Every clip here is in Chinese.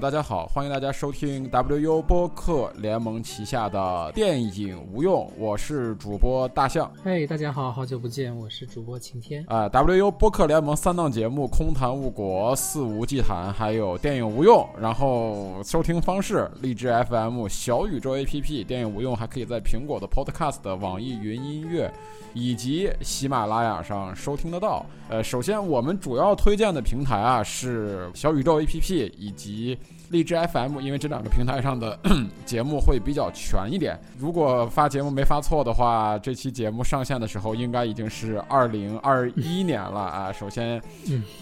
大家好，欢迎大家收听 WU 播客联盟旗下的电影无用，我是主播大象。嘿，大家好，好久不见，我是主播晴天。啊，WU 播客联盟三档节目《空谈误国》《肆无忌谈》，还有电影无用。然后收听方式：荔枝 FM、小宇宙 APP。电影无用还可以在苹果的 Podcast、网易云音乐以及喜马拉雅上收听得到。呃，首先我们主要推荐的平台啊是小宇宙 APP 以及。及荔枝 FM，因为这两个平台上的 节目会比较全一点。如果发节目没发错的话，这期节目上线的时候应该已经是二零二一年了啊。首先，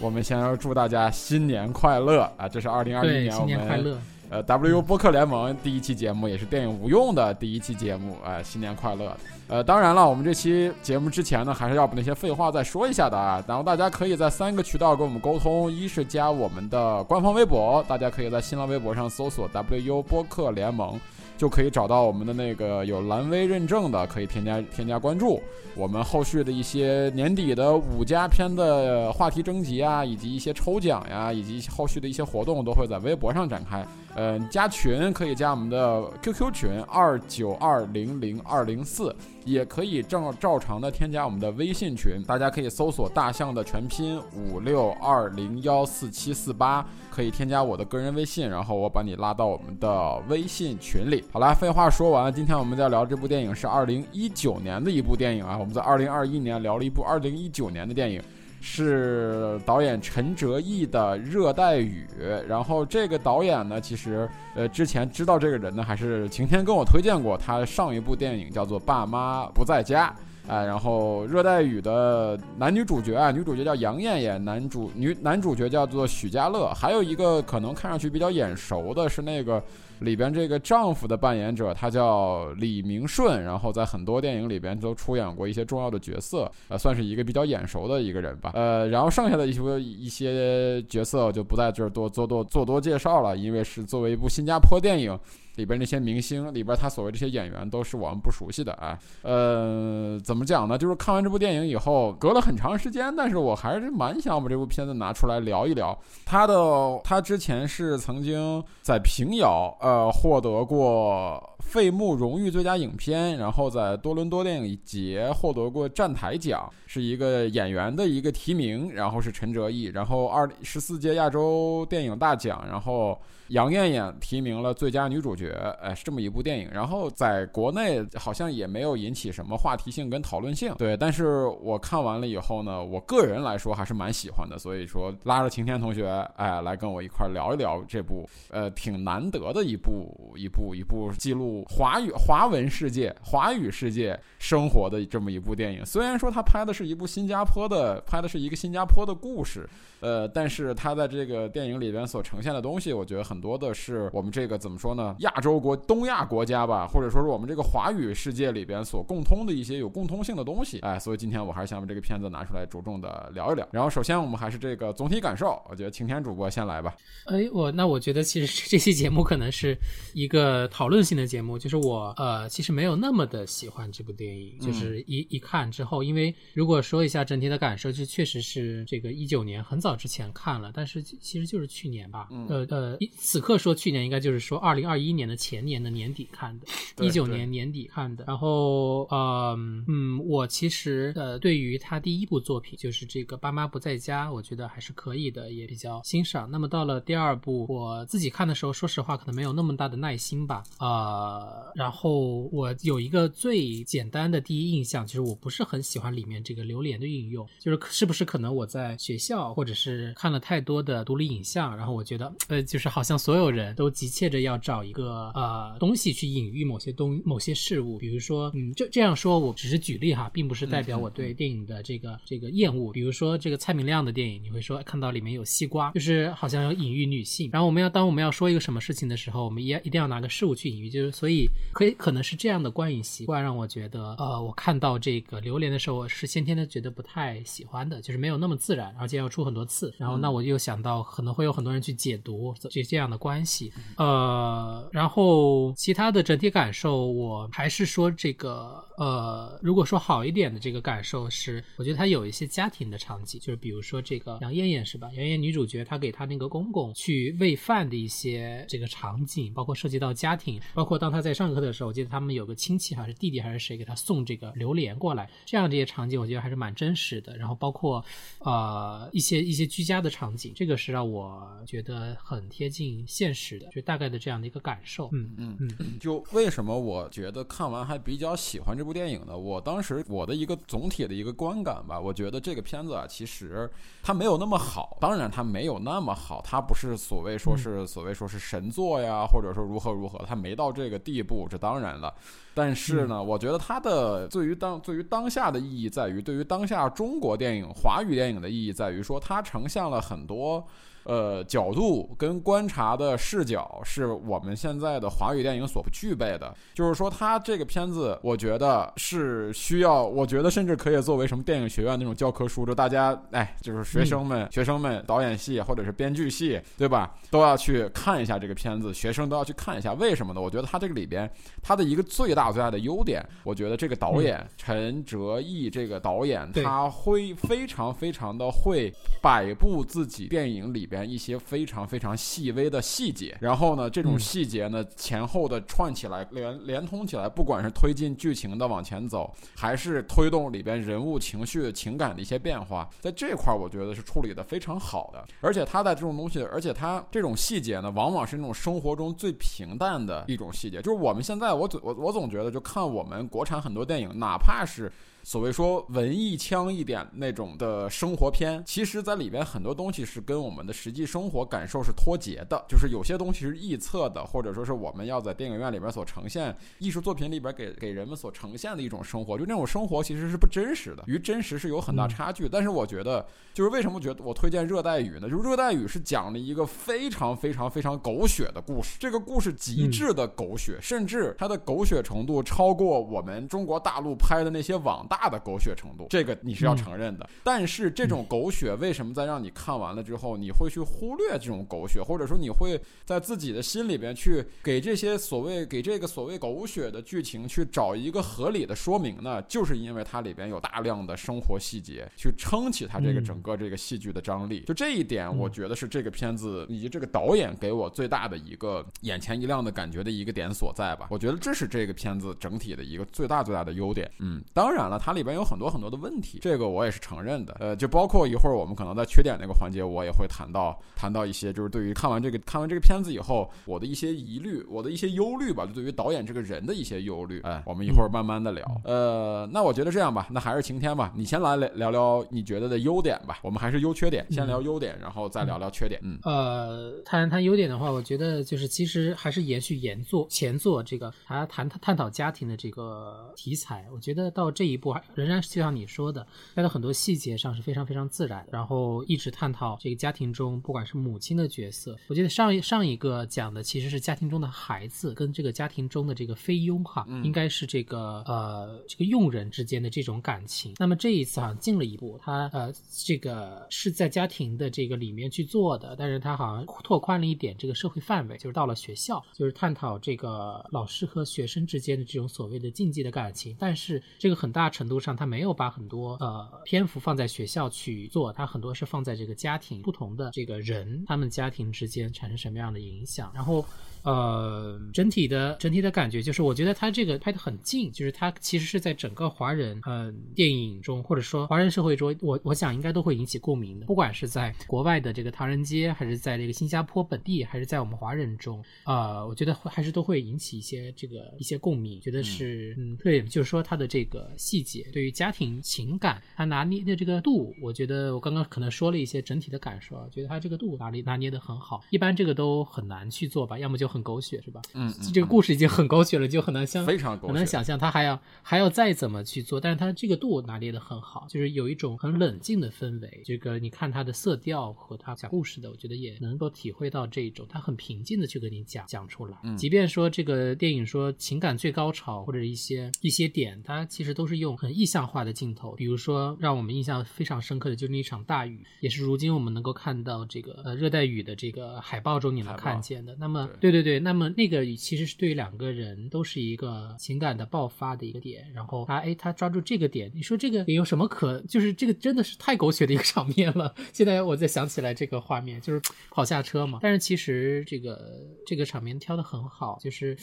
我们先要祝大家新年快乐啊！这是二零二一年我们。呃，WU 播客联盟第一期节目也是电影无用的第一期节目，哎，新年快乐！呃，当然了，我们这期节目之前呢，还是要把那些废话再说一下的啊。然后大家可以在三个渠道跟我们沟通：一是加我们的官方微博，大家可以在新浪微博上搜索 WU 播客联盟。就可以找到我们的那个有蓝 V 认证的，可以添加添加关注。我们后续的一些年底的五佳片的话题征集啊，以及一些抽奖呀，以及后续的一些活动，都会在微博上展开。嗯，加群可以加我们的 QQ 群二九二零零二零四，也可以照照常的添加我们的微信群。大家可以搜索大象的全拼五六二零幺四七四八，可以添加我的个人微信，然后我把你拉到我们的微信群里。好啦，废话说完，今天我们在聊这部电影是二零一九年的一部电影啊。我们在二零二一年聊了一部二零一九年的电影。是导演陈哲艺的《热带雨》，然后这个导演呢，其实呃之前知道这个人呢，还是晴天跟我推荐过他上一部电影叫做《爸妈不在家》，哎，然后《热带雨》的男女主角啊，女主角叫杨艳艳，男主女男主角叫做许家乐，还有一个可能看上去比较眼熟的是那个。里边这个丈夫的扮演者，他叫李明顺，然后在很多电影里边都出演过一些重要的角色，呃，算是一个比较眼熟的一个人吧。呃，然后剩下的一些一些角色就不在这儿多做多做多介绍了，因为是作为一部新加坡电影。里边那些明星，里边他所谓这些演员都是我们不熟悉的啊。呃，怎么讲呢？就是看完这部电影以后，隔了很长时间，但是我还是蛮想把这部片子拿出来聊一聊。他的他之前是曾经在平遥呃获得过费穆荣誉最佳影片，然后在多伦多电影节获得过站台奖，是一个演员的一个提名。然后是陈哲艺，然后二十四届亚洲电影大奖，然后。杨艳艳提名了最佳女主角，哎，是这么一部电影。然后在国内好像也没有引起什么话题性跟讨论性，对。但是我看完了以后呢，我个人来说还是蛮喜欢的。所以说拉着晴天同学，哎，来跟我一块聊一聊这部，呃，挺难得的一部一部一部记录华语华文世界华语世界生活的这么一部电影。虽然说他拍的是一部新加坡的，拍的是一个新加坡的故事。呃，但是他在这个电影里边所呈现的东西，我觉得很多的是我们这个怎么说呢？亚洲国、东亚国家吧，或者说是我们这个华语世界里边所共通的一些有共通性的东西。哎，所以今天我还是想把这个片子拿出来，着重的聊一聊。然后，首先我们还是这个总体感受，我觉得晴天主播先来吧。哎，我那我觉得其实 这期节目可能是一个讨论性的节目，就是我呃其实没有那么的喜欢这部电影，就是一一看之后，因为如果说一下整体的感受，就确实是这个一九年很早。早之前看了，但是其实就是去年吧。呃呃，此刻说去年应该就是说二零二一年的前年的年底看的，一九年年底看的。然后呃嗯，我其实呃对于他第一部作品就是这个《爸妈不在家》，我觉得还是可以的，也比较欣赏。那么到了第二部，我自己看的时候，说实话可能没有那么大的耐心吧。呃，然后我有一个最简单的第一印象，就是我不是很喜欢里面这个榴莲的运用，就是是不是可能我在学校或者是看了太多的独立影像，然后我觉得，呃，就是好像所有人都急切着要找一个呃东西去隐喻某些东某些事物，比如说，嗯，就这样说，我只是举例哈，并不是代表我对电影的这个这个厌恶。比如说这个蔡明亮的电影，你会说看到里面有西瓜，就是好像要隐喻女性。然后我们要当我们要说一个什么事情的时候，我们也一定要拿个事物去隐喻，就是所以可以可能是这样的观影习惯让我觉得，呃，我看到这个榴莲的时候，我是先天的觉得不太喜欢的，就是没有那么自然，而且要出很多次。然后那我又想到可能会有很多人去解读这这样的关系，呃，然后其他的整体感受，我还是说这个，呃，如果说好一点的这个感受是，我觉得它有一些家庭的场景，就是比如说这个杨艳艳是吧？杨艳女主角她给她那个公公去喂饭的一些这个场景，包括涉及到家庭，包括当她在上课的时候，我记得他们有个亲戚还是弟弟还是谁给她送这个榴莲过来，这样这些场景我觉得还是蛮真实的。然后包括呃一些一些居家的场景，这个是让我觉得很贴近现实的，就大概的这样的一个感受。嗯嗯嗯。就为什么我觉得看完还比较喜欢这部电影呢？我当时我的一个总体的一个观感吧，我觉得这个片子啊，其实它没有那么好。当然，它没有那么好，它不是所谓说是所谓说是神作呀，或者说如何如何，它没到这个地步，这当然了。但是呢，我觉得它的对于当对于当下的意义在于，对于当下中国电影华语电影的意义在于说，它呈现了很多。呃，角度跟观察的视角是我们现在的华语电影所不具备的。就是说，它这个片子，我觉得是需要，我觉得甚至可以作为什么电影学院那种教科书，就大家，哎，就是学生们、学生们导演系或者是编剧系，对吧，都要去看一下这个片子，学生都要去看一下。为什么呢？我觉得它这个里边，它的一个最大最大的优点，我觉得这个导演陈哲艺这个导演，他会非常非常的会摆布自己电影里边。一些非常非常细微的细节，然后呢，这种细节呢前后的串起来，连连通起来，不管是推进剧情的往前走，还是推动里边人物情绪、情感的一些变化，在这块儿我觉得是处理的非常好的。而且他在这种东西，而且他这种细节呢，往往是那种生活中最平淡的一种细节。就是我们现在，我总我我总觉得，就看我们国产很多电影，哪怕是。所谓说文艺腔一点那种的生活片，其实在里边很多东西是跟我们的实际生活感受是脱节的，就是有些东西是臆测的，或者说是我们要在电影院里边所呈现艺术作品里边给给人们所呈现的一种生活，就那种生活其实是不真实的，与真实是有很大差距。但是我觉得，就是为什么觉得我推荐《热带雨》呢？就是《热带雨》是讲了一个非常非常非常狗血的故事，这个故事极致的狗血，甚至它的狗血程度超过我们中国大陆拍的那些网大。大的狗血程度，这个你是要承认的。但是这种狗血为什么在让你看完了之后，你会去忽略这种狗血，或者说你会在自己的心里边去给这些所谓给这个所谓狗血的剧情去找一个合理的说明呢？就是因为它里边有大量的生活细节去撑起它这个整个这个戏剧的张力。就这一点，我觉得是这个片子以及这个导演给我最大的一个眼前一亮的感觉的一个点所在吧。我觉得这是这个片子整体的一个最大最大的优点。嗯，当然了。它里边有很多很多的问题，这个我也是承认的。呃，就包括一会儿我们可能在缺点那个环节，我也会谈到谈到一些，就是对于看完这个看完这个片子以后，我的一些疑虑，我的一些忧虑吧，就对于导演这个人的一些忧虑。哎，我们一会儿慢慢的聊。呃，那我觉得这样吧，那还是晴天吧，你先来聊聊你觉得的优点吧。我们还是优缺点，先聊优点，然后再聊聊缺点。嗯，呃，谈谈优点的话，我觉得就是其实还是延续原作前作这个，还要谈探讨家庭的这个题材。我觉得到这一步。仍然是就像你说的，在很多细节上是非常非常自然，然后一直探讨这个家庭中不管是母亲的角色，我记得上一上一个讲的其实是家庭中的孩子跟这个家庭中的这个菲佣哈，应该是这个呃这个佣人之间的这种感情。那么这一次好像进了一步，他呃这个是在家庭的这个里面去做的，但是他好像拓宽了一点这个社会范围，就是到了学校，就是探讨这个老师和学生之间的这种所谓的禁忌的感情，但是这个很大程度。上他没有把很多呃篇幅放在学校去做，他很多是放在这个家庭不同的这个人，他们家庭之间产生什么样的影响，然后。呃，整体的整体的感觉就是，我觉得他这个拍的很近，就是他其实是在整个华人呃电影中，或者说华人社会中，我我想应该都会引起共鸣的。不管是在国外的这个唐人街，还是在这个新加坡本地，还是在我们华人中，呃，我觉得还是都会引起一些这个一些共鸣。觉得是，嗯，对，就是说他的这个细节，对于家庭情感，他拿捏的这个度，我觉得我刚刚可能说了一些整体的感受，觉得他这个度拿捏拿捏的很好。一般这个都很难去做吧，要么就很。很狗血是吧？嗯，这个故事已经很狗血了，就很难想，非常很难想象他还要还要再怎么去做。但是他这个度拿捏的很好，就是有一种很冷静的氛围。这个你看他的色调和他讲故事的，我觉得也能够体会到这一种他很平静的去跟你讲讲出来。即便说说这个电影说情感最高潮或者一些一些点，它其实都是用很意象化的镜头，比如说让我们印象非常深刻的就是那场大雨，也是如今我们能够看到这个呃热带雨的这个海报中你能看见的。那么对对对对，那么那个其实是对于两个人都是一个情感的爆发的一个点，然后他哎他抓住这个点，你说这个有什么可就是这个真的是太狗血的一个场面了。现在我再想起来这个画面，就是跑下车嘛，但是其实这个这个场面挑的很好，就是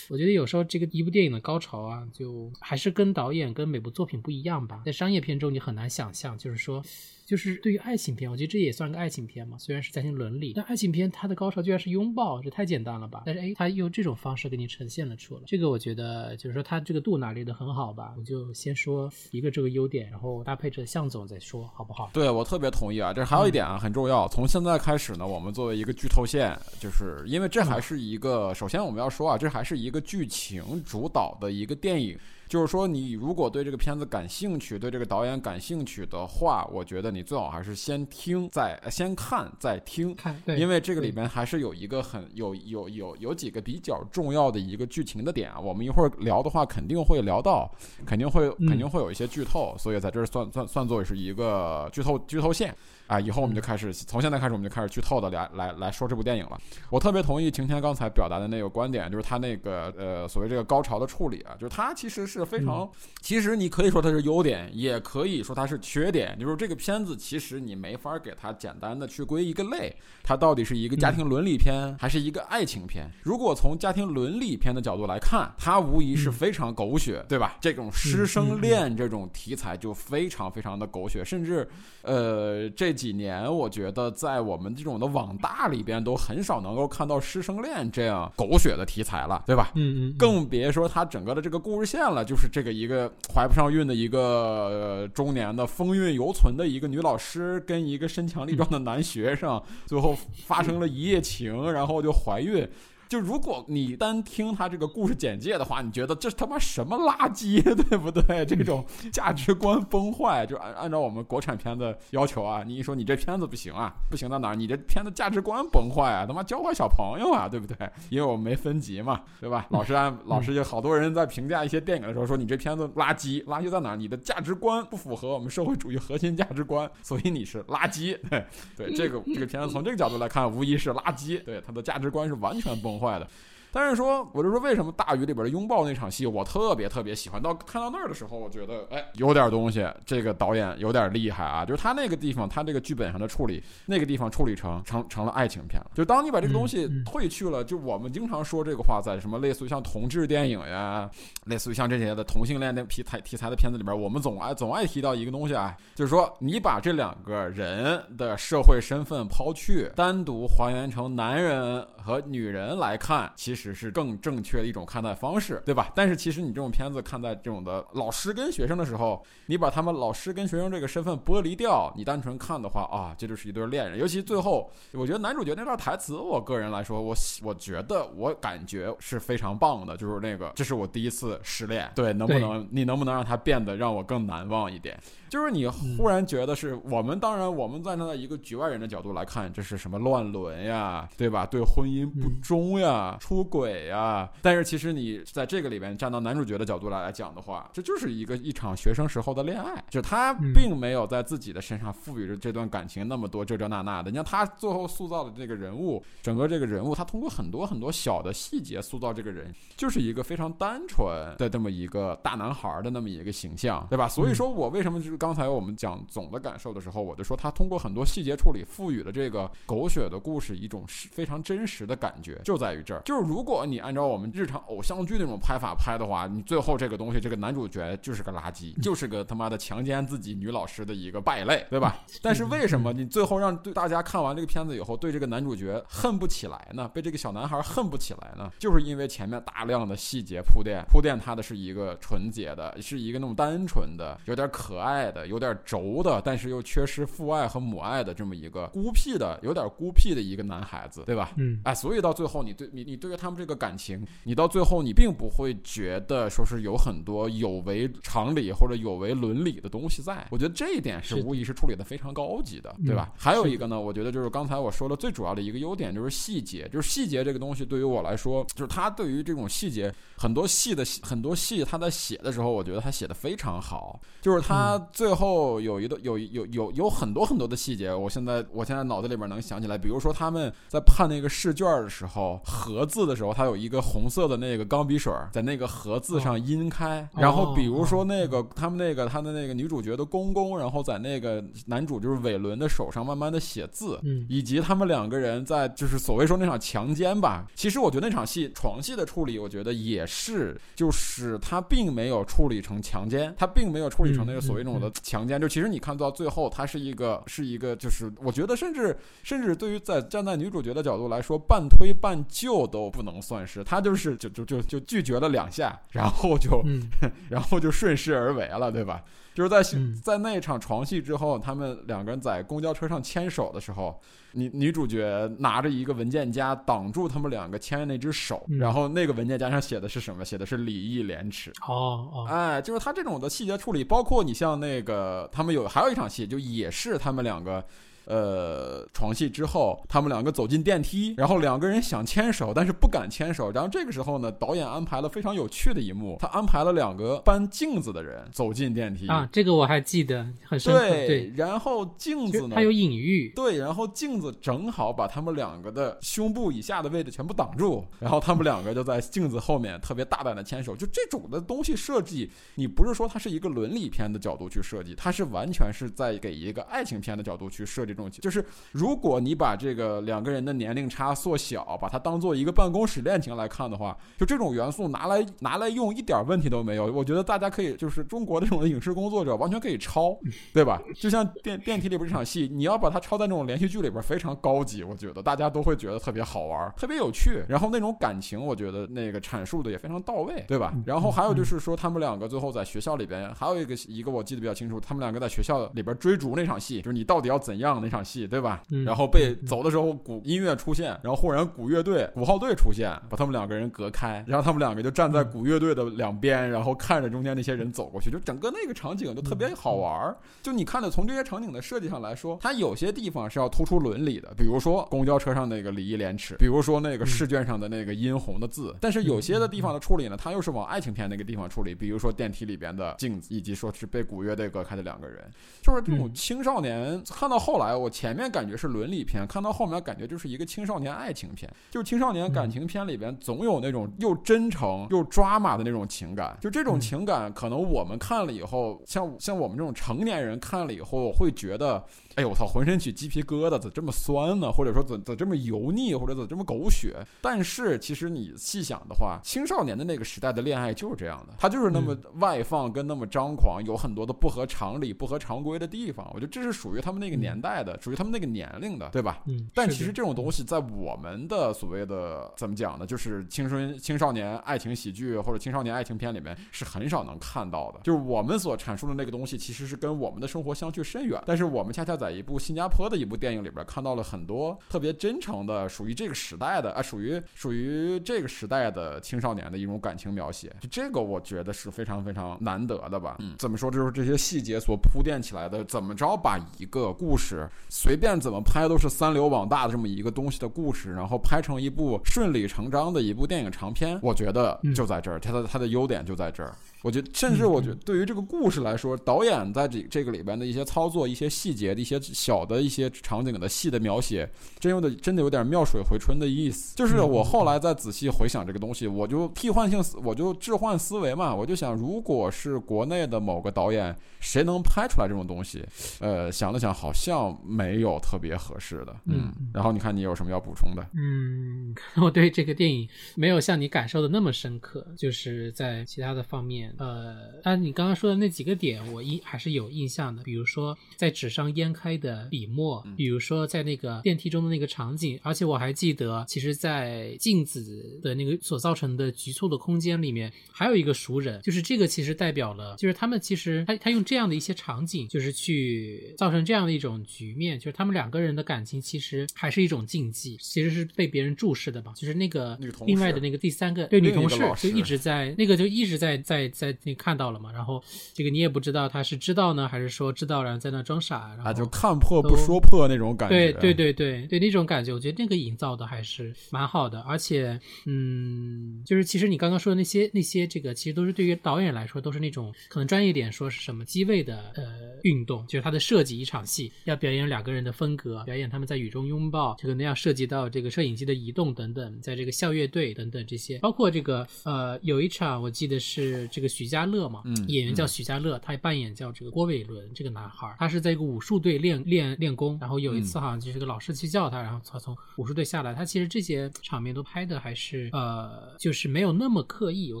我觉得有时候这个一部电影的高潮啊，就还是跟导演跟每部作品不一样吧，在商业片中你很难想象，就是说。就是对于爱情片，我觉得这也算个爱情片嘛，虽然是家庭伦理，但爱情片它的高潮居然是拥抱，这太简单了吧？但是哎，他用这种方式给你呈现了出来，这个我觉得就是说他这个度拿捏的很好吧。我就先说一个这个优点，然后搭配着向总再说，好不好？对我特别同意啊，这还有一点啊很重要，从现在开始呢，我们作为一个剧透线，就是因为这还是一个，首先我们要说啊，这还是一个剧情主导的一个电影。就是说，你如果对这个片子感兴趣，对这个导演感兴趣的话，我觉得你最好还是先听，再先看，再听。看，因为这个里面还是有一个很有有有有几个比较重要的一个剧情的点啊。我们一会儿聊的话，肯定会聊到，肯定会肯定会有一些剧透，所以在这儿算算算作是一个剧透剧透线。啊，以后我们就开始从现在开始，我们就开始剧透的来来来说这部电影了。我特别同意晴天刚才表达的那个观点，就是他那个呃所谓这个高潮的处理啊，就是他其实是非常，其实你可以说它是优点，也可以说它是缺点。就是这个片子其实你没法给它简单的去归一个类，它到底是一个家庭伦理片还是一个爱情片？如果从家庭伦理片的角度来看，它无疑是非常狗血，对吧？这种师生恋这种题材就非常非常的狗血，甚至呃这。几年，我觉得在我们这种的网大里边，都很少能够看到师生恋这样狗血的题材了，对吧？嗯嗯。更别说它整个的这个故事线了，就是这个一个怀不上孕的一个中年的风韵犹存的一个女老师，跟一个身强力壮的男学生，最后发生了一夜情，然后就怀孕。就如果你单听他这个故事简介的话，你觉得这他妈什么垃圾，对不对？这种价值观崩坏，就按按照我们国产片的要求啊，你一说你这片子不行啊，不行在哪儿？你这片子价值观崩坏啊，他妈教坏小朋友啊，对不对？因为我们没分级嘛，对吧？老师按老师就好多人在评价一些电影的时候说你这片子垃圾，垃圾在哪儿？你的价值观不符合我们社会主义核心价值观，所以你是垃圾。对对，这个这个片子从这个角度来看，无疑是垃圾。对，它的价值观是完全崩。坏了，但是说，我就说为什么大鱼里边的拥抱那场戏，我特别特别喜欢。到看到那儿的时候，我觉得，哎，有点东西，这个导演有点厉害啊！就是他那个地方，他这个剧本上的处理，那个地方处理成成成了爱情片了。就当你把这个东西褪去了，就我们经常说这个话，在什么类似于像同志电影呀，类似于像这些的同性恋的题材题材的片子里边，我们总爱总爱提到一个东西啊，就是说你把这两个人的社会身份抛去，单独还原成男人和女人来看，其实是更正确的一种看待方式，对吧？但是其实你这种片子看待这种的老师跟学生的时候，你把他们老师跟学生这个身份剥离掉，你单纯看的话啊，这就是一对恋人。尤其最后，我觉得男主角那段台词，我个人来说，我我觉得我感觉是非常棒的，就是那个这是我第一次失恋，对，能不能你能不能让他变得让我更难忘一点？就是你忽然觉得是我们，当然我们站在一个局外人的角度来看，这是什么乱伦呀，对吧？对婚姻不忠呀，出轨呀。但是其实你在这个里边站到男主角的角度来来讲的话，这就是一个一场学生时候的恋爱，就他并没有在自己的身上赋予着这段感情那么多这这那那的。你看他最后塑造的这个人物，整个这个人物，他通过很多很多小的细节塑造这个人，就是一个非常单纯的这么一个大男孩的那么一个形象，对吧？所以说我为什么就是。刚才我们讲总的感受的时候，我就说他通过很多细节处理，赋予了这个狗血的故事一种非常真实的感觉，就在于这儿。就是如果你按照我们日常偶像剧那种拍法拍的话，你最后这个东西，这个男主角就是个垃圾，就是个他妈的强奸自己女老师的一个败类，对吧？但是为什么你最后让对大家看完这个片子以后，对这个男主角恨不起来呢？被这个小男孩恨不起来呢？就是因为前面大量的细节铺垫，铺垫他的是一个纯洁的，是一个那种单纯的，有点可爱。的有点轴的，但是又缺失父爱和母爱的这么一个孤僻的、有点孤僻的一个男孩子，对吧？嗯，哎，所以到最后，你对你你对于他他们这个感情，你到最后你并不会觉得说是有很多有违常理或者有违伦理的东西在。我觉得这一点是是无疑是处理的非常高级的，对吧？嗯还有一个呢，我觉得就是刚才我说的最主要的一个优点就是细节，就是细节这个东西对于我来说，就是他对于这种细节很多戏的很多戏他在写的时候，我觉得他写的非常好。就是他最后有一段有有有有很多很多的细节，我现在我现在脑子里边能想起来，比如说他们在判那个试卷的时候，盒子的时候，他有一个红色的那个钢笔水在那个盒子上阴开，哦。然后比如说那个他们那个他的那个女主角的公公，然后在那个男主就是伟伦的手上慢慢的写字，嗯。以及他们两个人在就是所谓说那场强奸吧，其实我觉得那场戏床戏的处理，我觉得也是，就是他并没有处理成强奸，他并没有处理成那个所谓那种的强奸，就其实你看到最后，他是一个是一个，就是我觉得甚至甚至对于在站在女主角的角度来说，半推半就都不能算是，他就是就就就就拒绝了两下，然后就嗯 然后就顺势而为了，对吧？就是在嗯在那场床戏之后，他们两个人在公交车上牵手的时候，女女主角拿着一个文件夹挡住他们两个牵的那只手，嗯然后那个文件夹上写的是什么？写的是礼义廉耻。哦哦哎，就是他这种的细节处理，包括你像那个他们有还有一场戏，就也是他们两个。呃，床戏之后，他们两个走进电梯，然后两个人想牵手，但是不敢牵手。然后这个时候呢，导演安排了非常有趣的一幕，他安排了两个搬镜子的人走进电梯。啊，这个我还记得很深刻，对，然后镜子呢？它有隐喻，对，然后镜子正好把他们两个的胸部以下的位置全部挡住，然后他们两个就在镜子后面特别大胆的牵手。就这种的东西设计，你不是说它是一个伦理片的角度去设计，它是完全是在给一个爱情片的角度去设计这种。就是如果你把这个两个人的年龄差缩小，把它当做一个办公室恋情来看的话，就这种元素拿来拿来用一点问题都没有。我觉得大家可以，就是中国的这种影视工作者完全可以抄，对吧？就像电电梯里边这场戏，你要把它抄在那种连续剧里边，非常高级，我觉得大家都会觉得特别好玩，特别有趣。然后那种感情，我觉得那个阐述的也非常到位，对吧？然后还有就是说，他们两个最后在学校里边，还有一个一个我记得比较清楚，他们两个在学校里边追逐那场戏，就是你到底要怎样那场戏，对吧？嗯然后被走的时候，鼓音乐出现，然后忽然鼓乐队、鼓号队出现，把他们两个人隔开，然后他们两个就站在鼓乐队的两边，然后看着中间那些人走过去，就整个那个场景就特别好玩儿。就你看的从这些场景的设计上来说，它有些地方是要突出伦理的，比如说公交车上那个礼义廉耻，比如说那个试卷上的那个殷红的字。但是有些的地方的处理呢，它又是往爱情片那个地方处理，比如说电梯里边的镜子，以及说是被鼓乐队隔开的两个人，就是这种嗯青少年。看到后来，我前面感觉是伦理片，看到后面感觉就是一个青少年爱情片。就是青少年感情片里边总有那种又真诚又抓马的那种情感，就这种嗯情感，可能我们看了以后，像像我们这种成年人看了以后，会觉得，哎呦我操，浑身起鸡皮疙瘩，怎么这么酸呢？或者说怎怎么这么油腻，或者怎么这么狗血？但是其实你细想的话，青少年的那个时代的恋爱就是这样的，他就是那么外放跟那么张狂，有很多的不合常理、不合常规的地方。我觉得这是属于他们那个年代的，属于他们那个年龄的，对吧？嗯，但其实这种东西在我们的所谓的怎么讲呢？就是青春青少年爱情喜剧或者青少年爱情片里面是很少能看到的。就是我们所阐述的那个东西，其实是跟我们的生活相去甚远。但是我们恰恰在一部新加坡的一部电影里边看到了很多特别真诚的，属于这个时代的啊，属于属于这个时代的青少年的一种感情描写。就这个我觉得是非常非常难得的吧。嗯，怎么说？就是这些细节所铺垫起来的，怎么着把一个故事随便怎么拍都是三流网大的这么一个东西的故事，然后拍成一部顺理成章的一部电影长片，我觉得就在这儿，它的它的优点就在这儿。我觉得，甚至我觉得，对于这个故事来说，导演在这这个里边的一些操作、一些细节的一些小的一些场景的细的描写，真有的真的有点妙水回春的意思。就是我后来再仔细回想这个东西，我就替换性思，我就置换思维嘛，我就想，如果是国内的某个导演，谁能拍出来这种东西？呃，想了想，好像没有特别合适的。嗯，然后你看你有什么要补充的？嗯，我对这个电影没有像你感受的那么深刻，就是在其他的方面，呃，但你刚刚说的那几个点，我印还是有印象的。比如说，在纸上烟开拍的笔墨，嗯。比如说在那个电梯中的那个场景，而且我还记得，其实，在镜子的那个所造成的局促的空间里面，还有一个熟人，就是这个其实代表了，就是他们其实他他用这样的一些场景，就是去造成这样的一种局面，就是他们两个人的感情其实还是一种禁忌，其实是被别人注视的吧，就是那个女同事另外的那个第三个对女同事就一直在那个就一直在在在那看到了嘛，然后这个你也不知道他是知道呢，还是说知道然后在那装傻，然后看破不说破那种感觉。对对对对对，那种感觉，我觉得那个营造的还是蛮好的，而且，嗯，就是其实你刚刚说的那些那些这个，其实都是对于导演来说都是那种可能专业点说是什么机位的呃运动，就是他的设计一场戏要表演两个人的风格，表演他们在雨中拥抱，这个那要涉及到这个摄影机的移动等等，在这个校乐队等等这些，包括这个呃有一场我记得是这个许家乐嘛，演员叫许家乐，他扮演叫这个郭伟伦这个男孩，他是在一个武术队练练练功，然后有一次好像就是个老师去叫他，然后他从武术队下来，他其实这些场面都拍的还是呃，就是没有那么刻意，我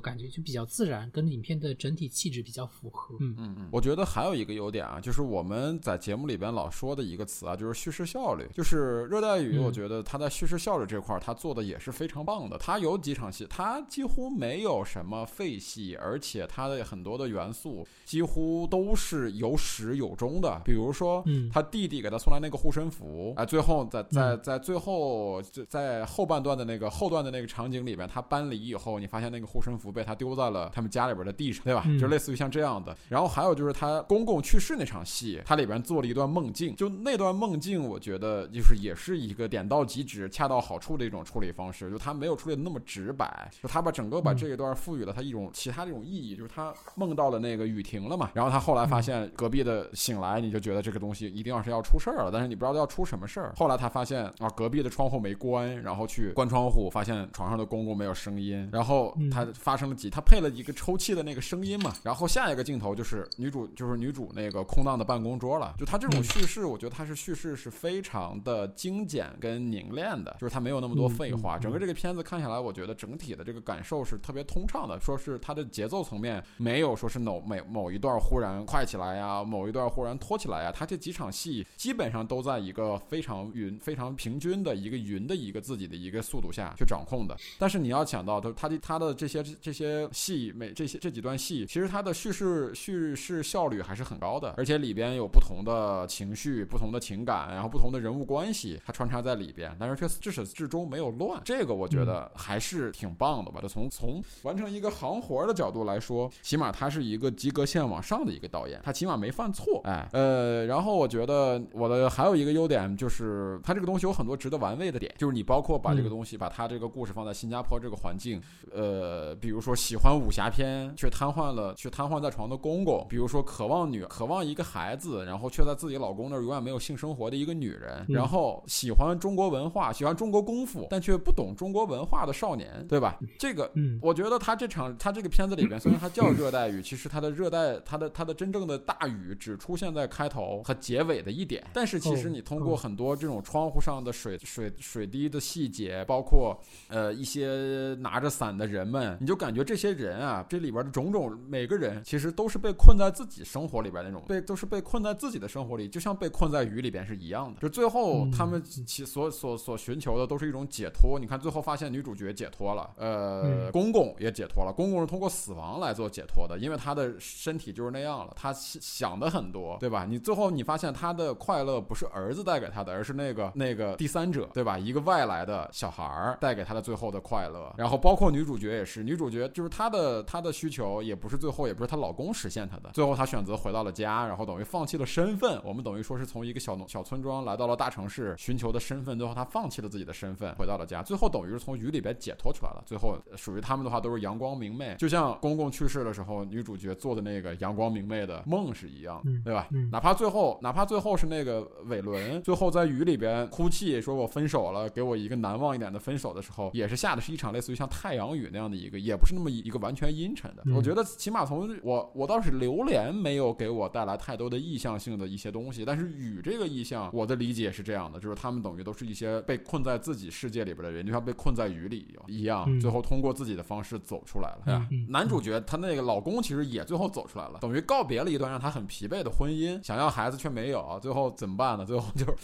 感觉就比较自然，跟影片的整体气质比较符合。嗯嗯嗯，我觉得还有一个优点啊，就是我们在节目里边老说的一个词啊，就是叙事效率。就是热带雨，嗯我觉得它在叙事效率这块儿，它做的也是非常棒的。它有几场戏，它几乎没有什么废戏，而且它的很多的元素几乎都是有始有终的。比如说，嗯。他弟弟给他送来那个护身符，哎，最后在在嗯。在最后就在后半段的那个后段的那个场景里边，他搬离以后，你发现那个护身符被他丢在了他们家里边的地上，对吧？嗯。就类似于像这样的。然后还有就是他公公去世那场戏，它里边做了一段梦境，就那段梦境，我觉得就是也是一个点到即止、恰到好处的一种处理方式，就他没有处理的那么直白，就他把整个把嗯。这一段赋予了他一种其他的一种意义，就是他梦到了那个雨停了嘛，然后他后来发现隔壁的醒来，你就觉得这个东西一定要是要出事儿了，但是你不知道要出什么事儿。后来他发现啊，隔壁的窗户没关，然后去关窗户，发现床上的公公没有声音，然后他发生了几，他配了一个抽泣的那个声音嘛，然后下一个镜头就是女主就是女主那个空荡的办公桌了，就他这种嗯。叙事，我觉得他是叙事是非常的精简跟凝练的，就是他没有那么多废话，整个这个片子看下来，我觉得整体的这个感受是特别通畅的，说是它的节奏层面没有说是某某某一段忽然快起来呀，某一段忽然拖起来呀，它这几场戏基本上都在一个非常匀、非常平均的一个匀的一个自己的一个速度下去掌控的。但是你要想到，他他的他的这些这些戏每这些这几段戏，其实它的叙事叙事效率还是很高的，而且里边有不同的情绪、不同的情感，然后不同的人物关系，它穿插在里边，但是却至始至终没有乱。这个我觉得还是挺棒的吧。就从从完成一个行活的角度来说，起码他是一个及格线往上的一个导演，他起码没犯错。哎，呃，然后我觉得我的还有一个优点就是，它这个东西有很多值得玩味的点，就是你包括把这个嗯。东西，把它这个故事放在新加坡这个环境，呃，比如说喜欢武侠片却瘫痪了，却瘫痪在床的公公，比如说渴望女渴望一个孩子，然后却在自己老公那儿永远没有性生活的一个女人，嗯。然后喜欢中国文化，喜欢中国功夫，但却不懂中国文化的少年，对吧？这个嗯。我觉得他这场他这个片子里边，虽然它叫 热带雨，其实它的热带它的它的真正的大雨只出现在开头和结尾的一点。但是其实哦你通过哦很多这种窗户上的水水水滴的细节，包括呃一些拿着伞的人们，你就感觉这些人啊，这里边的种种每个人其实都是被困在自己生活里边那种，被都是被困在自己的生活里，就像被困在雨里边是一样的。就最后嗯他们其所所所寻求的都是一种解脱。你看最后发现女主角解脱了，呃，嗯公公也解脱了。公公是通过死亡来做解脱的，因为他的身体就是那样了，他想的很多，对吧？你最后你发现他的快乐不是儿子带给他的，而是那个那个第三者，对吧？一个外来的小孩儿带给他的最后的快乐。然后包括女主角也是，女主角就是她的她的需求也不是最后也不是她老公实现她的，最后她选择回到了家，然后等于放弃了身份。我们等于说是从一个小农小村庄来到了大城市，寻求的身份，最后她放弃了自己的身份，回到了家，最后等于是从雨里边解脱出来了。最后属于他们的话都是阳光明媚，就像公公去世的时候，女主角做的那个阳光明媚的梦是一样，嗯对吧？嗯哪怕最后，哪怕最后是那个伟伦，最后在雨里边哭泣，说我分手了，给我一个难忘一点的分手的时候，也是下的是一场类似于像太阳雨那样的一个，也不是那么一个完全阴沉的。嗯。我觉得起码从我我倒是榴莲没有给我带来太多的意向性的一些东西，但是雨这个意向，我的理解是这样的，就是他们等于都是一些被困在自己世界里边的人，就像被困在雨里一样，嗯。最后通过自己的方式走出来了。对吧嗯。嗯。男主角他那个老公其实也最后走出来了，等于告别了一段让他很疲惫的婚姻，想要孩子却没没有，最后怎么办呢？最后就是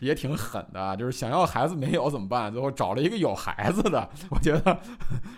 也挺狠的，就是想要孩子没有怎么办？最后找了一个有孩子的，我觉得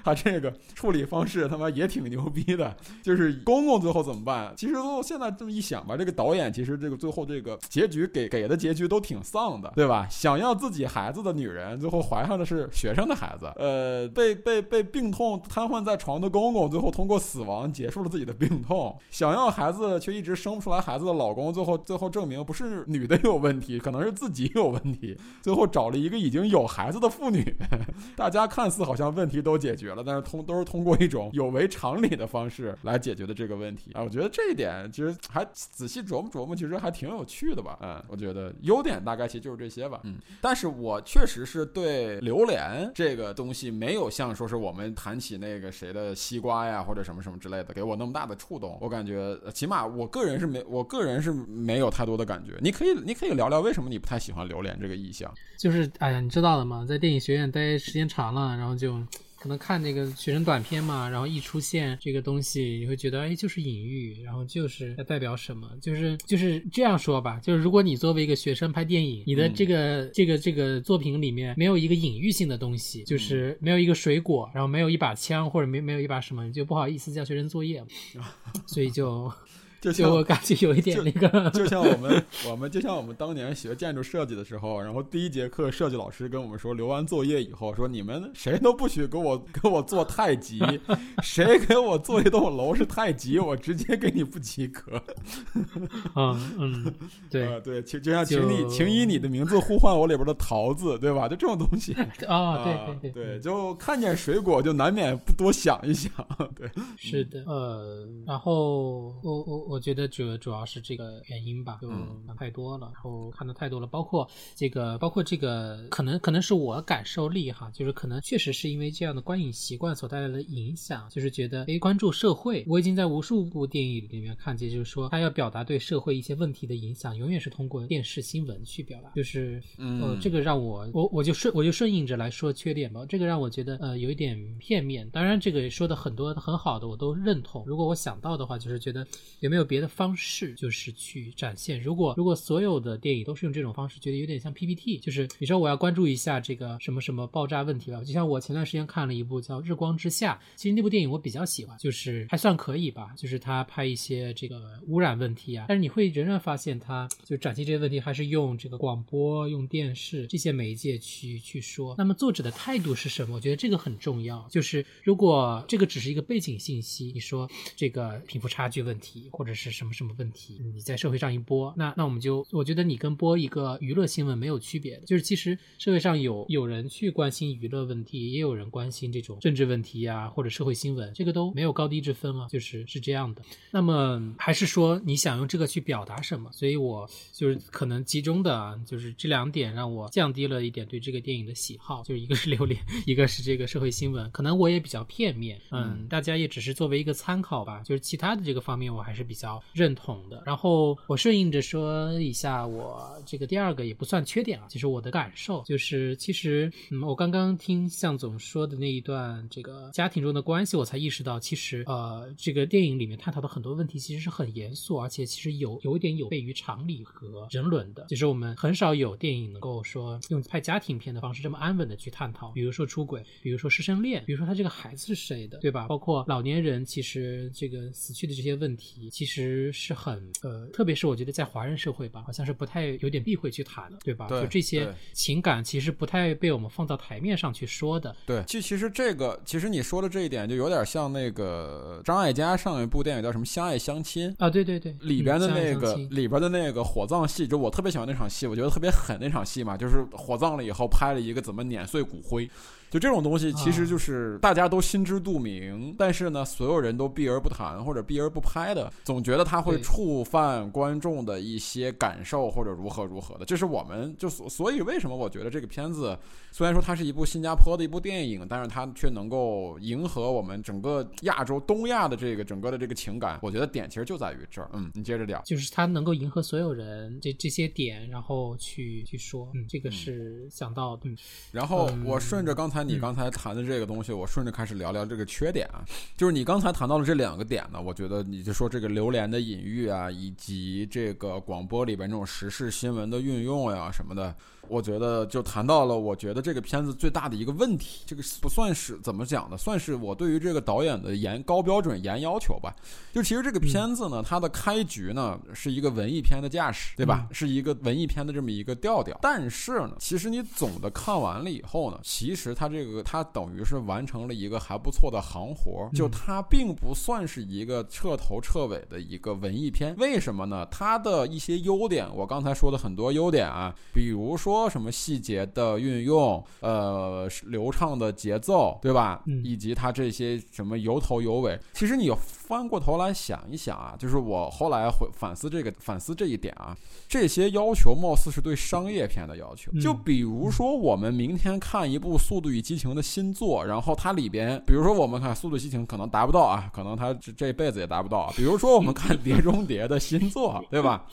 他这个处理方式他妈也挺牛逼的。就是公公最后怎么办？其实都现在这么一想吧，这个导演其实这个最后这个结局给给的结局都挺丧的，对吧？想要自己孩子的女人，最后怀上的是学生的孩子，呃，被被被病痛瘫痪在床的公公，最后通过死亡结束了自己的病痛。想要孩子却一直生不出来孩子的老公，最后最后证明不是女的有问题，可能是自己有问题。最后找了一个已经有孩子的妇女，大家看似好像问题都解决了，但是通都是通过一种有违常理的方式来解决的这个问题啊。我觉得这一点其实还仔细琢磨琢磨，其实还挺有趣的吧。嗯，我觉得优点大概其实就是这些吧。嗯，但是我确实是对榴莲这个东西没有像说是我们谈起那个谁的西瓜呀或者什么什么之类的给我那么大的触动。我感觉起码我个人是没，我个人是没有太多的感觉。你可以你可以聊聊为什么你不太喜欢榴莲这个意象？就是哎呀，你知道的嘛，在电影学院待时间长了，然后就。可能看那个学生短片嘛，然后一出现这个东西，你会觉得哎，就是隐喻，然后就是代表什么，就是就是这样说吧，就是如果你作为一个学生拍电影，你的这个这个这个作品里面没有一个隐喻性的东西，就是没有一个水果，然后没有一把枪或者没没有一把什么，就不好意思叫学生作业，所以就。就我感觉有一点那个，就像我们我们就像我们当年学建筑设计的时候，然后第一节课设计老师跟我们说，留完作业以后说你们谁都不许给我给我做太极，谁给我做一栋楼是太极，我直接给你不及格。嗯嗯，对对，就就像请你请以你的名字呼唤我里边的桃子，对吧？就这种东西 啊，对对对，就看见水果就难免不多想一想，对，是的，呃，然后我我。我觉得主主要是这个原因吧，就想太多了，然后看的太多了，包括这个，包括这个，可能可能是我感受力哈，就是可能确实是因为这样的观影习惯所带来的影响，就是觉得诶，关注社会，我已经在无数部电影里面看见，就是说他要表达对社会一些问题的影响，永远是通过电视新闻去表达，就是呃，这个让我我我就顺我就顺应着来说缺点吧，这个让我觉得呃有一点片面，当然这个说的很多很好的我都认同，如果我想到的话，就是觉得有没有。别的方式就是去展现。如果如果所有的电影都是用这种方式，觉得有点像 PPT，就是你说我要关注一下这个什么什么爆炸问题吧。就像我前段时间看了一部叫《日光之下》，其实那部电影我比较喜欢，就是还算可以吧。就是他拍一些这个污染问题啊，但是你会仍然发现他就展现这些问题还是用这个广播、用电视这些媒介去去说。那么作者的态度是什么？我觉得这个很重要。就是如果这个只是一个背景信息，你说这个贫富差距问题，或者是什么什么问题？你在社会上一播，那那我们就，我觉得你跟播一个娱乐新闻没有区别的，就是其实社会上有有人去关心娱乐问题，也有人关心这种政治问题呀，或者社会新闻，这个都没有高低之分啊，就是是这样的。那么还是说你想用这个去表达什么？所以我就是可能集中的，就是这两点让我降低了一点对这个电影的喜好，就是一个是榴莲，一个是这个社会新闻，可能我也比较片面，嗯，大家也只是作为一个参考吧，就是其他的这个方面我还是比比较。认同的，然后我顺应着说一下我这个第二个也不算缺点啊，其实我的感受就是，其实嗯，我刚刚听向总说的那一段这个家庭中的关系，我才意识到，其实呃，这个电影里面探讨的很多问题其实是很严肃，而且其实有有一点有悖于常理和人伦的。就是我们很少有电影能够说用拍家庭片的方式这么安稳的去探讨，比如说出轨，比如说师生恋，比如说他这个孩子是谁的，对吧？包括老年人其实这个死去的这些问题，实。实是很呃，特别是我觉得在华人社会吧，好像是不太有点避讳去谈的，对吧？就这些情感其实不太被我们放到台面上去说的。对，就其实这个，其实你说的这一点就有点像那个张艾嘉上一部电影叫什么《相爱相亲》啊？对对对，里边的那个里边的那个火葬戏，就我特别喜欢那场戏，我觉得特别狠那场戏嘛，就是火葬了以后拍了一个怎么碾碎骨灰。就这种东西，其实就是大家都心知肚明，但是呢，所有人都避而不谈或者避而不拍的，总觉得他会触犯观众的一些感受或者如何如何的。这是我们就所所以为什么我觉得这个片子虽然说它是一部新加坡的一部电影，但是它却能够迎合我们整个亚洲东亚的这个整个的这个情感。我觉得点其实就在于这儿。嗯，你接着聊，就是它能够迎合所有人这这些点，然后去去说，嗯，这个是想到的。然后我顺着刚才。你刚才谈的这个东西，我顺着开始聊聊这个缺点啊，就是你刚才谈到了这两个点呢，我觉得你就说这个榴榴莲的隐喻啊，以及这个广播里边这种时事新闻的运用呀什么的。我觉得就谈到了，我觉得这个片子最大的一个问题，这个不算是怎么讲呢？算是我对于这个导演的严高标准严要求吧。就其实这个片子呢，它的开局呢是一个文艺片的架势，对吧？是一个文艺片的这么一个调调。但是呢，其实你总的看完了以后呢，其实它这个它等于是完成了一个还不错的行活，就它并不算是一个彻头彻尾的一个文艺片。为什么呢？它的一些优点，我刚才说的很多优点啊，比如说。什么细节的运用，呃，流畅的节奏，对吧？嗯，以及它这些什么由头有尾，其实你翻过头来想一想啊，就是我后来会反思这个反思这一点啊，这些要求貌似是对商业片的要求。就比如说，我们明天看一部《速度与激情》的新作，然后它里边，比如说我们看《速度与激情》，可能达不到啊，可能它这这辈子也达不到。比如说我们看《碟中谍》的新作，对吧？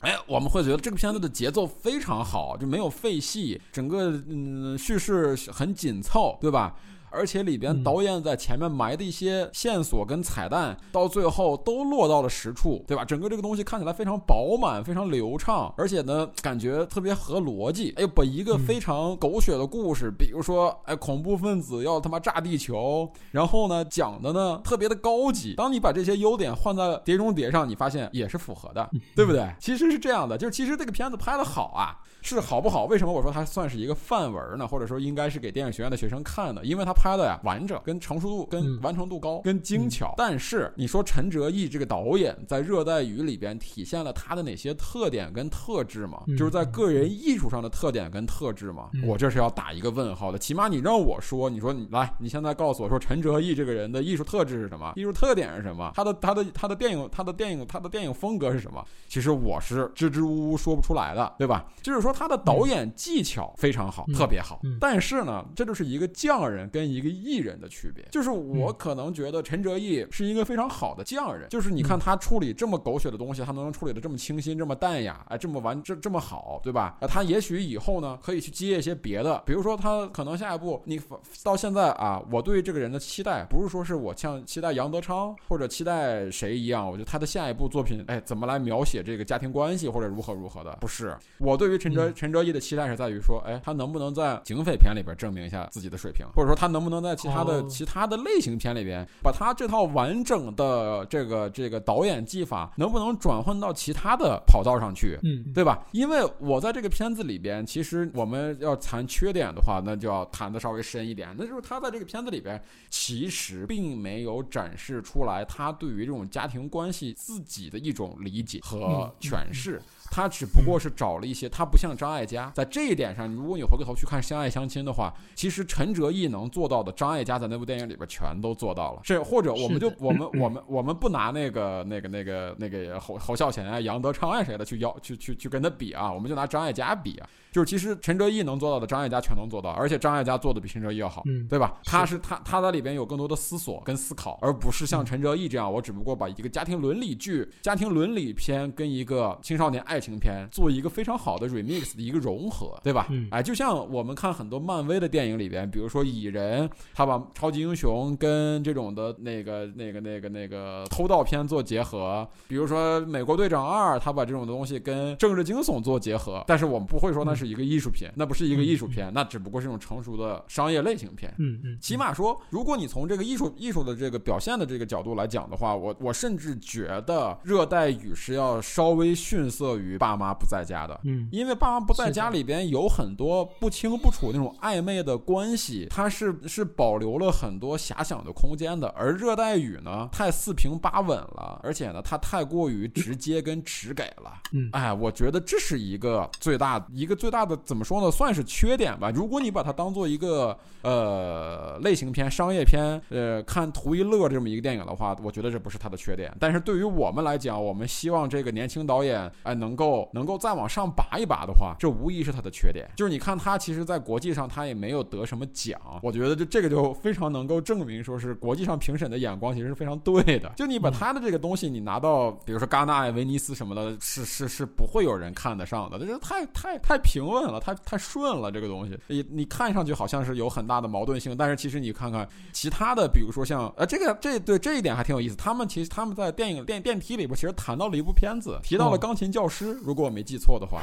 哎，我们会觉得这个片子的节奏非常好，就没有废戏，整个嗯叙事很紧凑，对吧？而且里边导演在前面埋的一些线索跟彩蛋，到最后都落到了实处，对吧？整个这个东西看起来非常饱满，非常流畅，而且呢，感觉特别合逻辑。哎，把一个非常狗血的故事，比如说，哎，恐怖分子要他妈炸地球，然后呢，讲的呢特别的高级。当你把这些优点换在《碟中谍》上，你发现也是符合的，对不对？其实是这样的，就是其实这个片子拍的好啊。是好不好？为什么我说它算是一个范文呢？或者说应该是给电影学院的学生看的？因为它拍的呀完整，跟成熟度、跟完成度高、跟精巧。但是你说陈哲艺这个导演在《热带雨》里边体现了他的哪些特点跟特质吗？就是在个人艺术上的特点跟特质吗？我这是要打一个问号的。起码你让我说，你说你来，你现在告诉我说陈哲艺这个人的艺术特质是什么？艺术特点是什么？他的他的他的电影他的电影他的电影风格是什么？其实我是支支吾吾说不出来的，对吧？就是说。他的导演技巧非常好，特别好。但是呢，这就是一个匠人跟一个艺人的区别。就是我可能觉得陈哲艺是一个非常好的匠人。就是你看他处理这么狗血的东西，他能处理的这么清新、这么淡雅，哎，这么完这这么好，对吧？他也许以后呢，可以去接一些别的，比如说他可能下一步，你到现在啊，我对这个人的期待不是说是我像期待杨德昌或者期待谁一样，我觉得他的下一部作品，哎，怎么来描写这个家庭关系或者如何如何的？不是，我对于陈哲。陈哲艺的期待是在于说，哎，他能不能在警匪片里边证明一下自己的水平，或者说他能不能在其他的其他的类型片里边，把他这套完整的这个这个导演技法，能不能转换到其他的跑道上去？嗯，对吧？因为我在这个片子里边，其实我们要谈缺点的话，那就要谈的稍微深一点，那就是他在这个片子里边，其实并没有展示出来他对于这种家庭关系自己的一种理解和诠释。他只不过是找了一些，他不像张艾嘉，在这一点上，如果你回过头去看《相爱相亲》的话，其实陈哲艺能做到的，张艾嘉在那部电影里边全都做到了。是或者我们就我们我们我们不拿那个那个那个那个侯侯孝贤啊、杨德昌啊谁的去要去去去跟他比啊，我们就拿张艾嘉比啊。就是其实陈哲艺能做到的，张艾嘉全能做到，而且张艾嘉做的比陈哲艺要好，对吧？他是他他在里边有更多的思索跟思考，而不是像陈哲艺这样，我只不过把一个家庭伦理剧、家庭伦理片跟一个青少年爱情片做一个非常好的 remix 的一个融合，对吧？哎，就像我们看很多漫威的电影里边，比如说蚁人，他把超级英雄跟这种的那个那个那个那个偷盗片做结合，比如说美国队长二，他把这种东西跟政治惊悚做结合，但是我们不会说那是。一个艺术片，那不是一个艺术片，那只不过是一种成熟的商业类型片。嗯嗯，起码说，如果你从这个艺术艺术的这个表现的这个角度来讲的话，我我甚至觉得《热带雨》是要稍微逊色于《爸妈不在家》的。嗯，因为《爸妈不在家》里边有很多不清不楚那种暧昧的关系，它是是保留了很多遐想的空间的。而《热带雨》呢，太四平八稳了，而且呢，它太过于直接跟直给了。嗯，哎，我觉得这是一个最大一个最。最大的怎么说呢？算是缺点吧。如果你把它当做一个呃类型片、商业片，呃看图一乐这么一个电影的话，我觉得这不是它的缺点。但是对于我们来讲，我们希望这个年轻导演哎能够。能够再往上拔一拔的话，这无疑是他的缺点。就是你看他其实，在国际上他也没有得什么奖，我觉得就这个就非常能够证明，说是国际上评审的眼光其实是非常对的。就你把他的这个东西你拿到，比如说戛纳、威尼斯什么的，是是是不会有人看得上的，这太太太平稳了，太太顺了，这个东西你你看上去好像是有很大的矛盾性，但是其实你看看其他的，比如说像呃这个这对这一点还挺有意思，他们其实他们在电影电电梯里边其实谈到了一部片子，提到了钢琴教师，如果我没记错的话。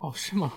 哦，是吗？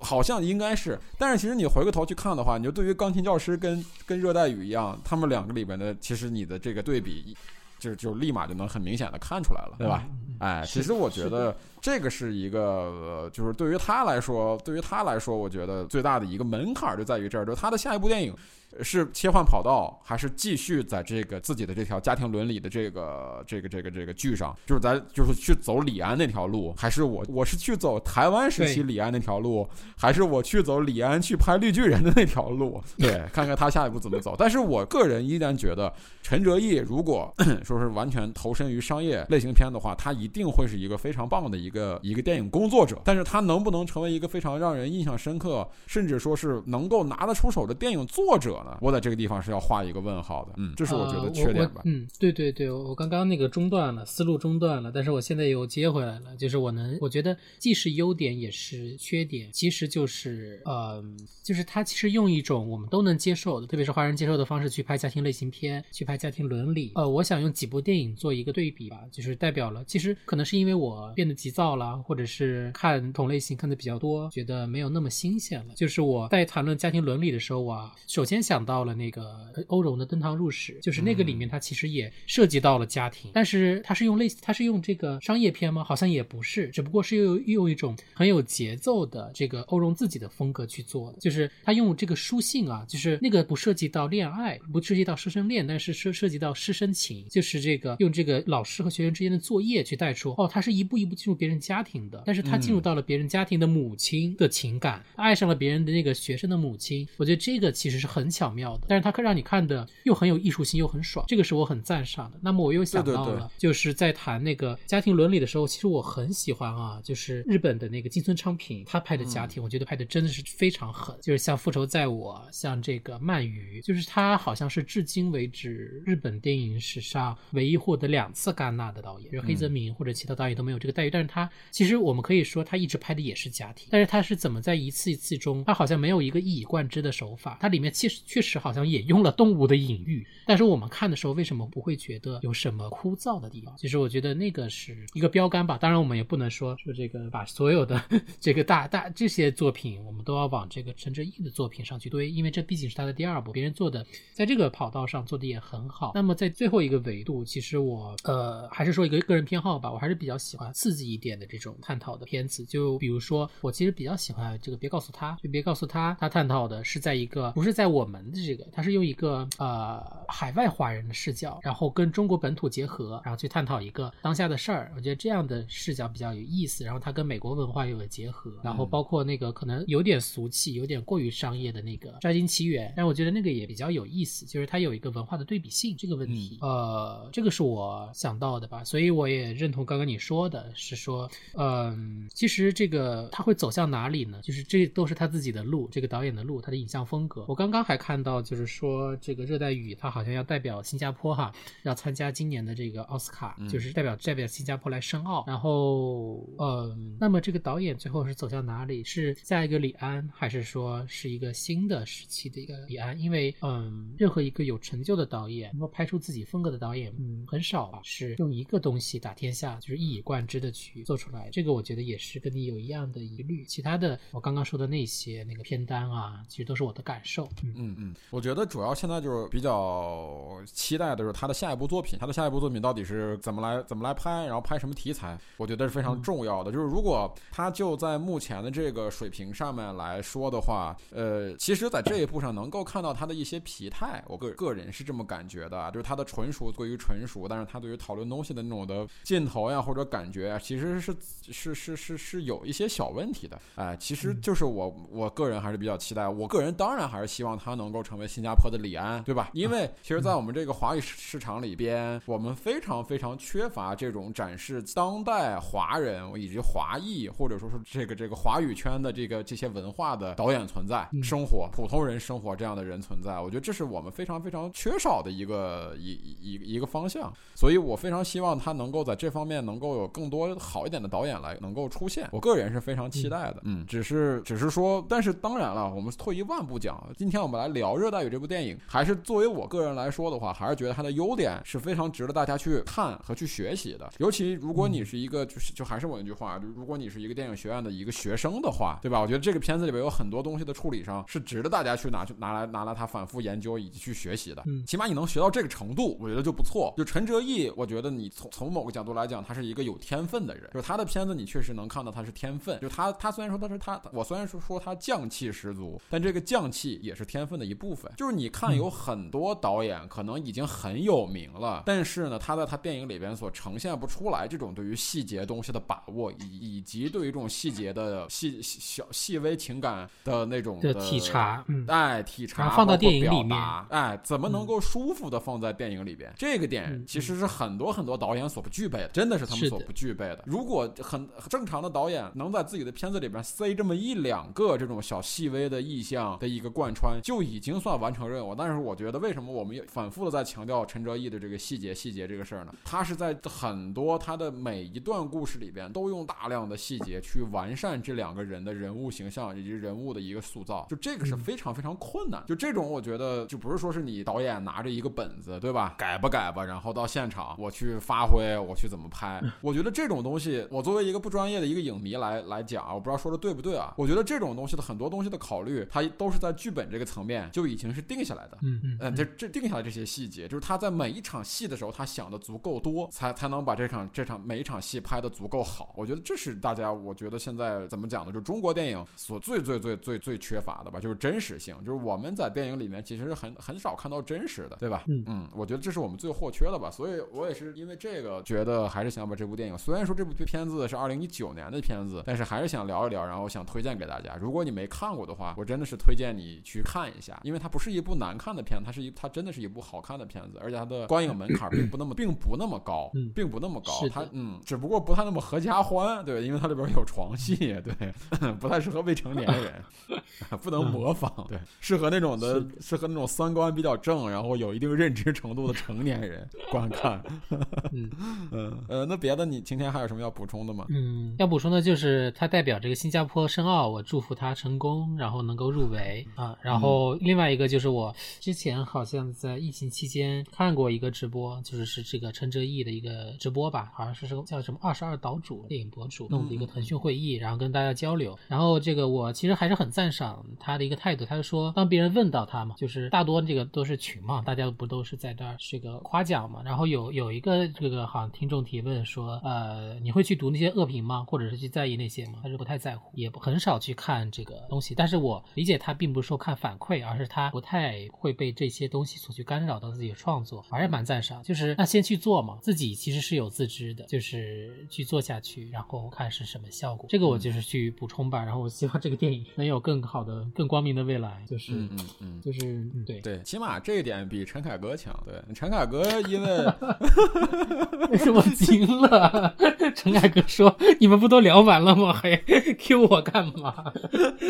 好像应该是，但是其实你回过头去看的话，你就对于钢琴教师跟跟热带雨一样，他们两个里边的，其实你的这个对比，就就立马就能很明显的看出来了，对吧？哎，其实我觉得这个是一个，就是对于他来说，对于他来说，我觉得最大的一个门槛就在于这儿，就是他的下一部电影。是切换跑道，还是继续在这个自己的这条家庭伦理的这个这个这个这个剧上，就是咱就是去走李安那条路，还是我我是去走台湾时期李安那条路，还是我去走李安去拍绿巨人的那条路？对，看看他下一步怎么走。但是我个人依然觉得，陈哲艺如果 说是完全投身于商业类型片的话，他一定会是一个非常棒的一个一个电影工作者。但是他能不能成为一个非常让人印象深刻，甚至说是能够拿得出手的电影作者呢？我在这个地方是要画一个问号的，嗯，这是我觉得缺点吧。嗯，对对对，我刚刚那个中断了，思路中断了，但是我现在又接回来了。就是我能，我觉得既是优点也是缺点，其实就是，呃，就是他其实用一种我们都能接受的，特别是华人接受的方式去拍家庭类型片，去拍家庭伦理。呃，我想用几部电影做一个对比吧，就是代表了，其实可能是因为我变得急躁了，或者是看同类型看的比较多，觉得没有那么新鲜了。就是我在谈论家庭伦理的时候啊，首先想到了。那个欧荣的登堂入室，就是那个里面，它其实也涉及到了家庭，但是它是用类似，它是用这个商业片吗？好像也不是，只不过是用用一种很有节奏的这个欧荣自己的风格去做的，就是他用这个书信啊，就是那个不涉及到恋爱，不涉及到师生恋，但是涉涉及到师生情，就是这个用这个老师和学生之间的作业去带出，哦，他是一步一步进入别人家庭的，但是他进入到了别人家庭的母亲的情感，爱上了别人的那个学生的母亲，我觉得这个其实是很巧妙的。但是他可让你看的又很有艺术性，又很爽，这个是我很赞赏的。那么我又想到了，就是在谈那个家庭伦理的时候，其实我很喜欢啊，就是日本的那个金村昌平他拍的家庭，我觉得拍的真的是非常狠。就是像《复仇在我》，像这个《鳗鱼》，就是他好像是至今为止日本电影史上唯一获得两次戛纳的导演，就是黑泽明或者其他导演都没有这个待遇。但是他其实我们可以说，他一直拍的也是家庭，但是他是怎么在一次一次中，他好像没有一个一以贯之的手法，它里面其实确实好像。也用了动物的隐喻，但是我们看的时候为什么不会觉得有什么枯燥的地方？其实我觉得那个是一个标杆吧。当然，我们也不能说说这个把所有的 这个大大这些作品，我们都要往这个陈哲艺的作品上去堆，因为这毕竟是他的第二部，别人做的在这个跑道上做的也很好。那么在最后一个维度，其实我呃还是说一个个人偏好吧，我还是比较喜欢刺激一点的这种探讨的片子。就比如说，我其实比较喜欢这个，别告诉他，就别告诉他，他探讨的是在一个不是在我们的这个。他是用一个呃海外华人的视角，然后跟中国本土结合，然后去探讨一个当下的事儿。我觉得这样的视角比较有意思。然后他跟美国文化有了结合，然后包括那个可能有点俗气、有点过于商业的那个《摘金奇缘》，但我觉得那个也比较有意思，就是它有一个文化的对比性这个问题。呃，这个是我想到的吧。所以我也认同刚刚你说的，是说，嗯，其实这个他会走向哪里呢？就是这都是他自己的路，这个导演的路，他的影像风格。我刚刚还看到，就是说。这个热带雨，他好像要代表新加坡哈，要参加今年的这个奥斯卡，就是代表代表新加坡来申奥。然后，嗯，那么这个导演最后是走向哪里？是下一个李安，还是说是一个新的时期的一个李安？因为，嗯，任何一个有成就的导演，能够拍出自己风格的导演，嗯，很少啊，是用一个东西打天下，就是一以贯之的去做出来。这个我觉得也是跟你有一样的疑虑。其他的，我刚刚说的那些那个片单啊，其实都是我的感受。嗯嗯嗯，我觉得主要。现在就是比较期待的就是他的下一部作品，他的下一部作品到底是怎么来怎么来拍，然后拍什么题材，我觉得是非常重要的。就是如果他就在目前的这个水平上面来说的话，呃，其实，在这一步上能够看到他的一些疲态，我个个人是这么感觉的，就是他的纯熟归于纯熟，但是他对于讨论东西的那种的劲头呀或者感觉啊，其实实是是是是是有一些小问题的。哎，其实就是我我个人还是比较期待，我个人当然还是希望他能够成为新加坡的李安，对吧？因为其实，在我们这个华语市场里边，我们非常非常缺乏这种展示当代华人以及华裔或者说是这个这个华语圈的这个这些文化的导演存在，生活普通人生活这样的人存在，我觉得这是我们非常非常缺少的一个一一一个方向。所以我非常希望他能够在这方面能够有更多好一点的导演来能够出现，我个人是非常期待的。嗯，只是只是说，但是当然了，我们退一万步讲，今天我们来聊《热带雨》这部电影，还是作为我个人来说的话，还是觉得它的优点是非常值得大家去看和去学习的。尤其如果你是一个，就是就还是我那句话，就如果你是一个电影学院的一个学生的话，对吧？我觉得这个片子里边有很多东西的处理上是值得大家去拿去拿来拿来它反复研究以及去学习的。嗯，起码你能学到这个程度，我觉得就不错。就陈哲艺，我觉得你从从某个角度来讲，他是一个有天分的人，就是他的片子你确实能看到他是天分。就他他虽然说他是他，我虽然说说他匠气十足，但这个匠气也是天分的一部分。就是你看有很多导演可能已经很有名了，但是呢，他在他电影里边所呈现不出来这种对于细节东西的把握，以以及对于这种细节的细小细微情感的那种的体察，嗯，哎，体察放到电影里面，哎，怎么能够舒服的放在电影里边？这个点其实是很多很多导演所不具备的，真的是他们所不具备的。如如果很正常的导演能在自己的片子里边塞这么一两个这种小细微的意象的一个贯穿，就已经算完成任务。但是我觉得，为什么我们反复的在强调陈哲艺的这个细节细节这个事儿呢？他是在很多他的每一段故事里边都用大量的细节去完善这两个人的人物形象以及人物的一个塑造，就这个是非常非常困难。就这种，我觉得就不是说是你导演拿着一个本子，对吧？改吧改吧，然后到现场我去发挥，我去怎么拍？我觉得这种东西，我作为一个不专业的一个影迷来来讲啊，我不知道说的对不对啊？我觉得这种东西的很多东西的考虑，它都是在剧本这个层面就已经是定下来的。嗯嗯嗯，这这定下来这些细节，就是他在每一场戏的时候，他想的足够多，才才能把这场这场每一场戏拍的足够好。我觉得这是大家，我觉得现在怎么讲呢？就中国电影所最最最最最缺乏的吧，就是真实性。就是我们在电影里面其实是很很少看到真实的，对吧？嗯嗯，我觉得这是我们最或缺的吧。所以我也是因为这个，觉得还是想把这部电影，虽然说这部片子是二零一九年的片子，但是还是想聊一聊，然后想推荐给大家。如果你没看过的话，我真的是推荐你去看一下，因为它不是一部难看的片子，它是一它真的是一部好看的片子，而且它的观影门槛并不那么 并不那么高，并不那么高。它嗯，只不过不太那么合家欢，对，因为它里边有床戏，对，不太适合未成年人，不能模仿，对，适合那种的，适合那种三观比较正，然后有一定认知程度的成年人观看。嗯嗯呃，那别的你今天还有什么要补充的吗？嗯，要补充的就是他代表这个新加坡申奥，我祝福他成功，然后能够入围啊。然后另外一个就是我之前好像在疫情期间看过一个直播，就是是这个陈哲艺的一个直播吧，好像是个叫什么二十二岛主电影博主弄的一个腾讯会议，然后跟大家交流。然后这个我其实还是很赞赏他的一个态度，他就说当别人问到他嘛，就是大多这个都是群嘛，大家不都是在这儿这个夸奖嘛。然后有有一个这个好像听众提问说，呃，你会去读那些恶评吗？或者是去在意那些吗？还是不太在乎，也很少去看这个东西。但是我理解他并不是说看反馈，而是他不太会被这些东西所去干扰到自己的创作，还是蛮赞赏。就是那先去做嘛，自己其实是有自知的，就是去做下去，然后看是什么效果。这个我就是去补充吧。然后我希望这个电影能有更好的、更光明的未来。就是嗯嗯嗯，就是嗯对对，起码这一点比陈凯歌强。对，陈凯歌因为 我惊了，陈凯歌说：“你们不都聊完了吗？还 Q 我干嘛？”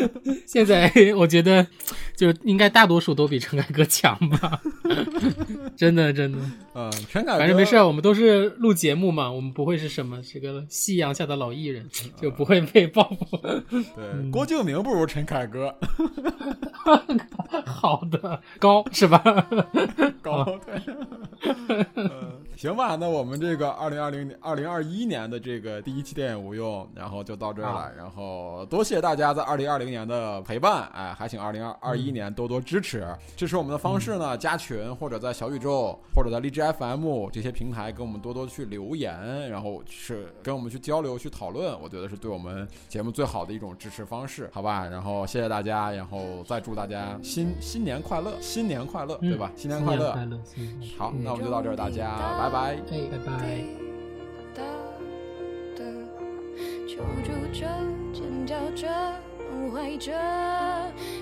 现在我觉得，就应该大多数都比陈凯歌强吧。真的，真的。嗯，陈凯歌反正没事，我们都是录节目嘛，我们不会是什么这个夕阳下的老艺人，就不会被报复。对，郭敬明不如陈凯歌。好的，高是吧？高对。嗯，行吧，那我们这个二零二零年、二零二一年的这个第一期电影无用，然后就到这儿了。然后多谢大家在二零二零年的陪伴，哎，还请二零二二一年多多支持。支持我们的方式呢，加群或者在小宇宙或者在荔枝 FM 这些平台跟我们多多去留言，然后是跟我们去交流、去讨论，我觉得是对我们节目最好的一种支持方式，好吧？然后谢谢大家，然后再祝大家新新年快乐，新年快乐，对吧？新年快乐，快乐，好，那我们就到这儿，大家拜拜，哎，拜拜。着，尖叫着，崩坏着，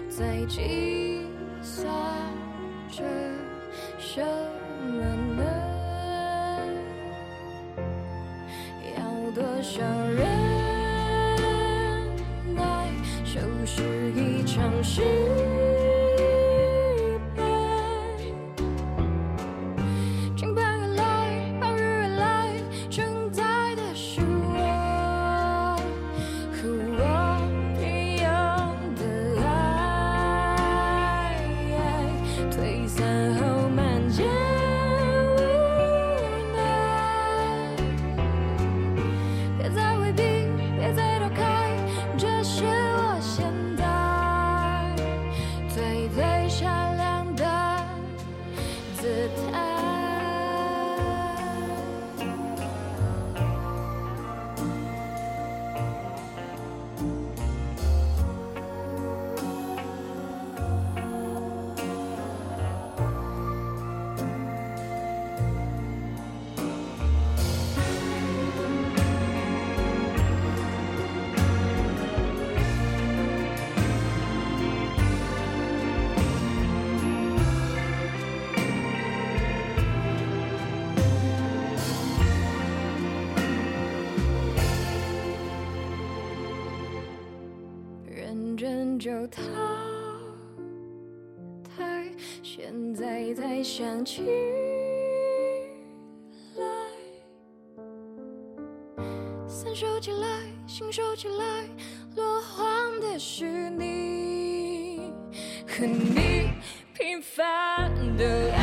在计算着什么呢？要多少人就淘汰，现在才想起来，伞收起来，心收起来，落荒的是你和你平凡的爱，